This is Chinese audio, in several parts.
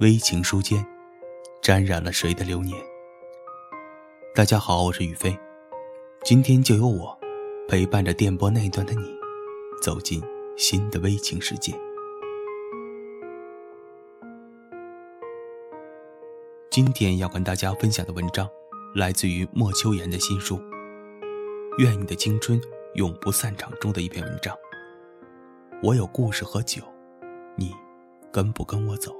微情书间，沾染了谁的流年？大家好，我是宇飞，今天就由我陪伴着电波那一端的你，走进新的微情世界。今天要跟大家分享的文章，来自于莫秋言的新书《愿你的青春永不散场》中的一篇文章。我有故事和酒，你跟不跟我走？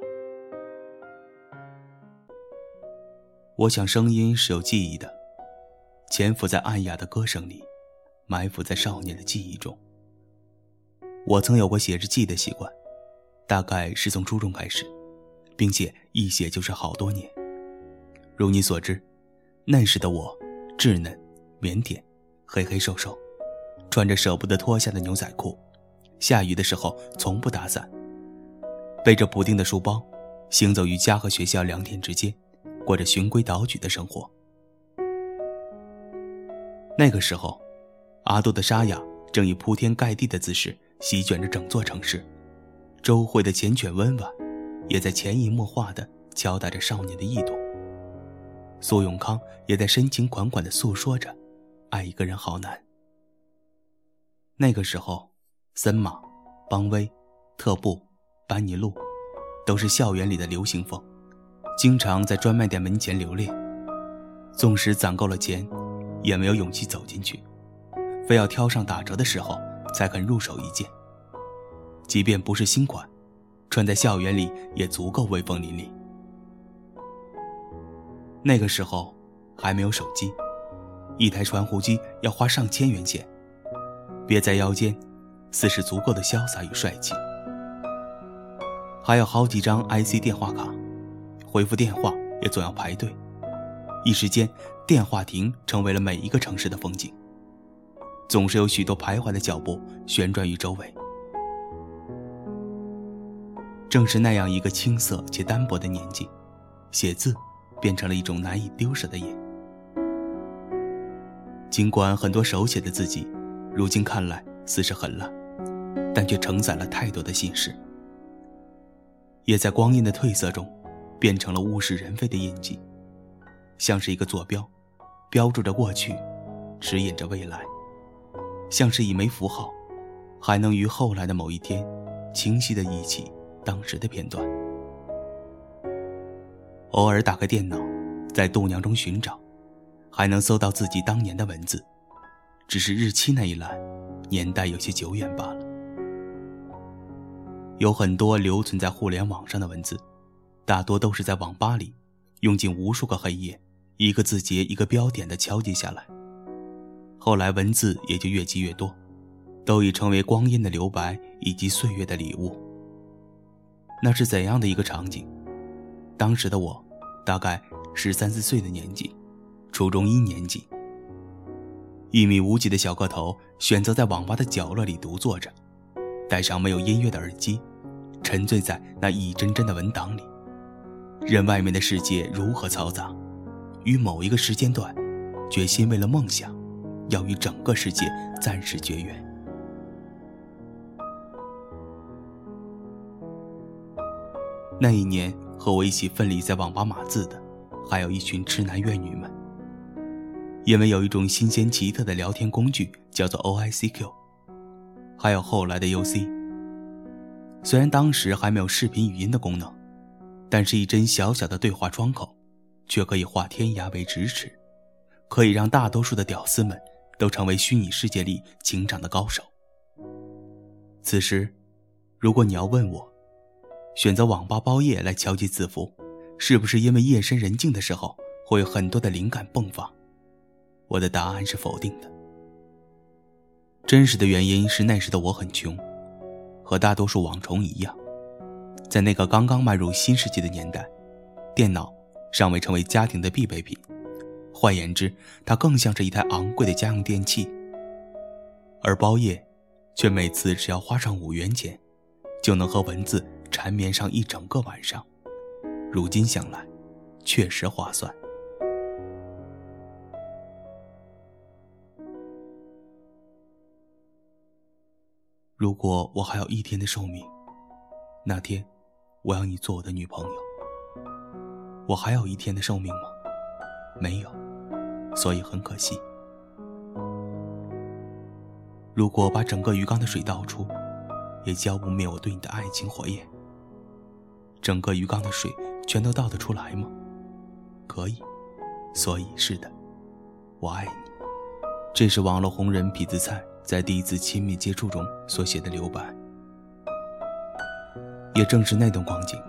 我想，声音是有记忆的，潜伏在暗哑的歌声里，埋伏在少年的记忆中。我曾有过写日记的习惯，大概是从初中开始，并且一写就是好多年。如你所知，那时的我稚嫩、腼腆、黑黑瘦瘦，穿着舍不得脱下的牛仔裤，下雨的时候从不打伞，背着补丁的书包，行走于家和学校两点之间。过着循规蹈矩的生活。那个时候，阿杜的沙哑正以铺天盖地的姿势席卷着整座城市，周慧的缱绻温婉，也在潜移默化地敲打着少年的意图。苏永康也在深情款款地诉说着，爱一个人好难。那个时候，森马、邦威、特步、班尼路，都是校园里的流行风。经常在专卖店门前留恋，纵使攒够了钱，也没有勇气走进去，非要挑上打折的时候才肯入手一件。即便不是新款，穿在校园里也足够威风凛凛。那个时候还没有手机，一台传呼机要花上千元钱，别在腰间，似是足够的潇洒与帅气。还有好几张 IC 电话卡。回复电话也总要排队，一时间，电话亭成为了每一个城市的风景。总是有许多徘徊的脚步旋转于周围。正是那样一个青涩且单薄的年纪，写字变成了一种难以丢失的瘾。尽管很多手写的字迹，如今看来似是很烂，但却承载了太多的心事，也在光阴的褪色中。变成了物是人非的印记，像是一个坐标，标注着过去，指引着未来；像是一枚符号，还能于后来的某一天，清晰的忆起当时的片段。偶尔打开电脑，在度娘中寻找，还能搜到自己当年的文字，只是日期那一栏，年代有些久远罢了。有很多留存在互联网上的文字。大多都是在网吧里，用尽无数个黑夜，一个字节一个标点的敲击下来。后来文字也就越积越多，都已成为光阴的留白以及岁月的礼物。那是怎样的一个场景？当时的我，大概十三四岁的年纪，初中一年级，一米五几的小个头，选择在网吧的角落里独坐着，戴上没有音乐的耳机，沉醉在那一帧帧的文档里。任外面的世界如何嘈杂，于某一个时间段，决心为了梦想，要与整个世界暂时绝缘。那一年，和我一起奋力在网吧码字的，还有一群痴男怨女们。因为有一种新鲜奇特的聊天工具，叫做 OICQ，还有后来的 UC。虽然当时还没有视频语音的功能。但是，一帧小小的对话窗口，却可以化天涯为咫尺，可以让大多数的屌丝们都成为虚拟世界里情场的高手。此时，如果你要问我，选择网吧包夜来敲击字符，是不是因为夜深人静的时候会有很多的灵感迸发？我的答案是否定的。真实的原因是那时的我很穷，和大多数网虫一样。在那个刚刚迈入新世纪的年代，电脑尚未成为家庭的必备品，换言之，它更像是一台昂贵的家用电器。而包夜，却每次只要花上五元钱，就能和文字缠绵上一整个晚上。如今想来，确实划算。如果我还有一天的寿命，那天。我要你做我的女朋友。我还有一天的寿命吗？没有，所以很可惜。如果把整个鱼缸的水倒出，也浇不灭我对你的爱情火焰。整个鱼缸的水全都倒得出来吗？可以，所以是的，我爱你。这是网络红人痞子蔡在第一次亲密接触中所写的留白。也正是那段光景，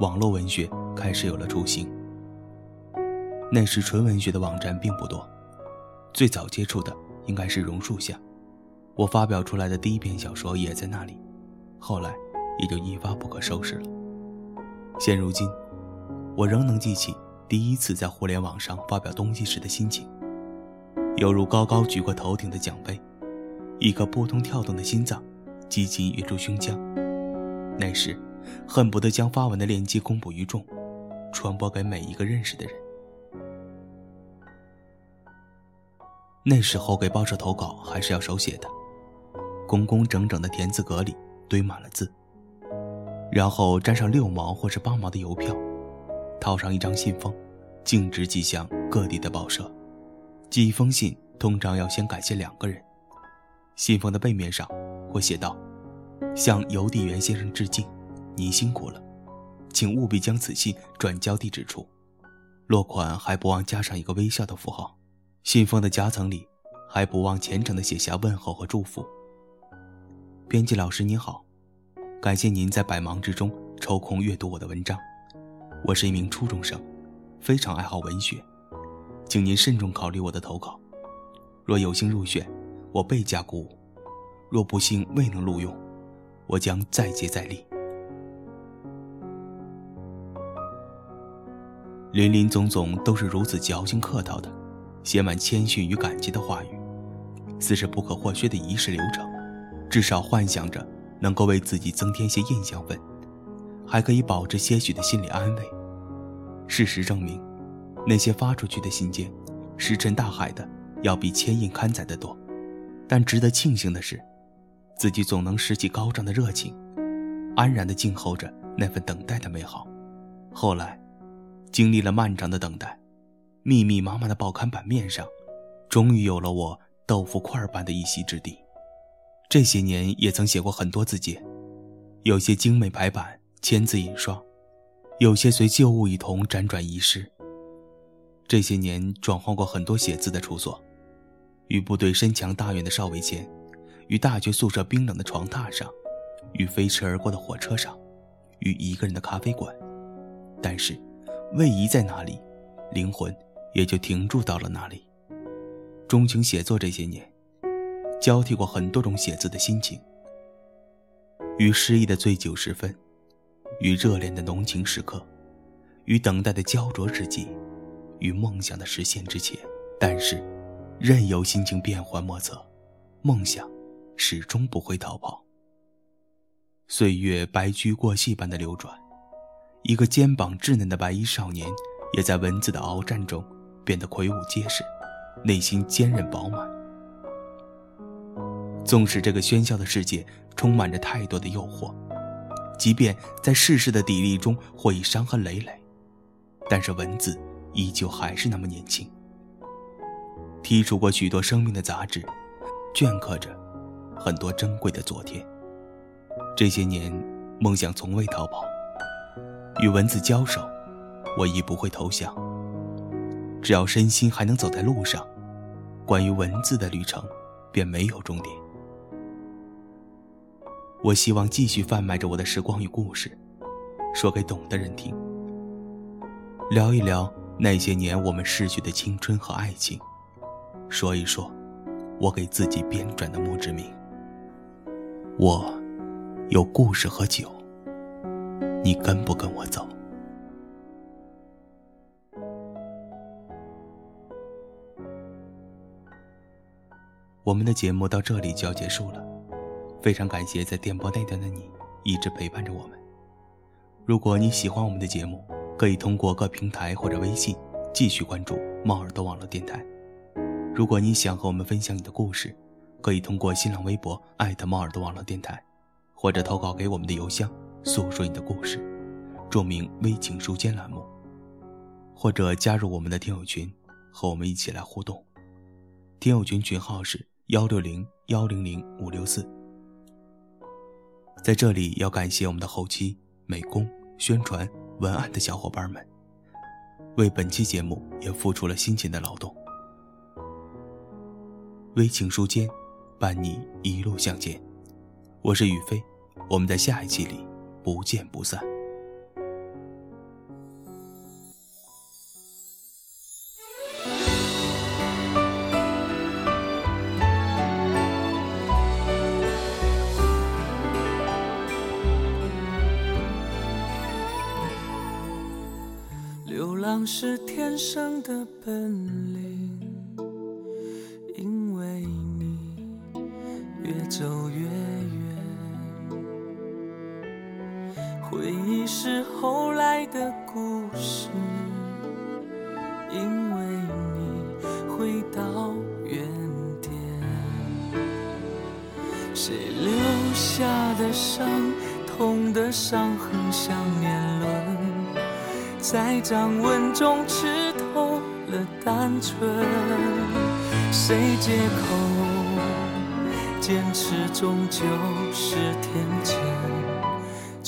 网络文学开始有了雏形。那时纯文学的网站并不多，最早接触的应该是榕树下，我发表出来的第一篇小说也在那里，后来也就一发不可收拾了。现如今，我仍能记起第一次在互联网上发表东西时的心情。犹如高高举过头顶的奖杯，一颗扑通跳动的心脏，急紧跃出胸腔。那时，恨不得将发文的链接公布于众，传播给每一个认识的人。那时候给报社投稿还是要手写的，工工整整的田字格里堆满了字，然后粘上六毛或是八毛的邮票，套上一张信封，径直寄向各地的报社。寄一封信，通常要先感谢两个人。信封的背面上会写道：“向邮递员先生致敬，您辛苦了，请务必将此信转交地址处。”落款还不忘加上一个微笑的符号。信封的夹层里还不忘虔诚地写下问候和祝福。编辑老师您好，感谢您在百忙之中抽空阅读我的文章。我是一名初中生，非常爱好文学。请您慎重考虑我的投稿，若有幸入选，我倍加鼓舞；若不幸未能录用，我将再接再厉。林林总总都是如此矫情客套的，写满谦逊与感激的话语，似是不可或缺的仪式流程。至少幻想着能够为自己增添些印象分，还可以保持些许的心理安慰。事实证明。那些发出去的信件，石沉大海的，要比铅印刊载的多。但值得庆幸的是，自己总能拾起高涨的热情，安然的静候着那份等待的美好。后来，经历了漫长的等待，密密麻麻的报刊版面上，终于有了我豆腐块般的一席之地。这些年也曾写过很多字节，有些精美排版，签字印刷，有些随旧物一同辗转遗失。这些年转换过很多写字的处所，与部队深强大远的少尉前，与大学宿舍冰冷的床榻上，与飞驰而过的火车上，与一个人的咖啡馆。但是，位移在哪里，灵魂也就停驻到了哪里。钟情写作这些年，交替过很多种写字的心情：与失意的醉酒时分，与热恋的浓情时刻，与等待的焦灼之际。与梦想的实现之前，但是，任由心情变幻莫测，梦想始终不会逃跑。岁月白驹过隙般的流转，一个肩膀稚嫩的白衣少年，也在文字的鏖战中变得魁梧结实，内心坚韧饱满。纵使这个喧嚣的世界充满着太多的诱惑，即便在世事的砥砺中或已伤痕累累，但是文字。依旧还是那么年轻，剔除过许多生命的杂质，镌刻着很多珍贵的昨天。这些年，梦想从未逃跑，与文字交手，我亦不会投降。只要身心还能走在路上，关于文字的旅程便没有终点。我希望继续贩卖着我的时光与故事，说给懂的人听，聊一聊。那些年我们逝去的青春和爱情，说一说，我给自己编撰的墓志铭。我有故事和酒，你跟不跟我走？我们的节目到这里就要结束了，非常感谢在电波那端的你一直陪伴着我们。如果你喜欢我们的节目，可以通过各平台或者微信继续关注猫耳朵网络电台。如果你想和我们分享你的故事，可以通过新浪微博艾特猫耳朵网络电台，或者投稿给我们的邮箱，诉说你的故事，注明“微情书间”栏目。或者加入我们的听友群，和我们一起来互动。听友群群号是幺六零幺零零五六四。在这里要感谢我们的后期、美工、宣传、文案的小伙伴们，为本期节目也付出了辛勤的劳动。微情书间，伴你一路向前。我是宇飞，我们在下一期里不见不散。流浪是天生的本领，的故事，因为你回到原点。谁留下的伤，痛的伤痕像年轮。在掌纹中吃透了单纯，谁借口坚持终究是天真？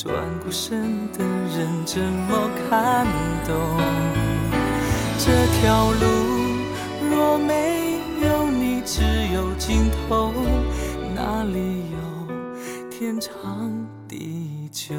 转过身的人怎么看懂？这条路若没有你，只有尽头，哪里有天长地久？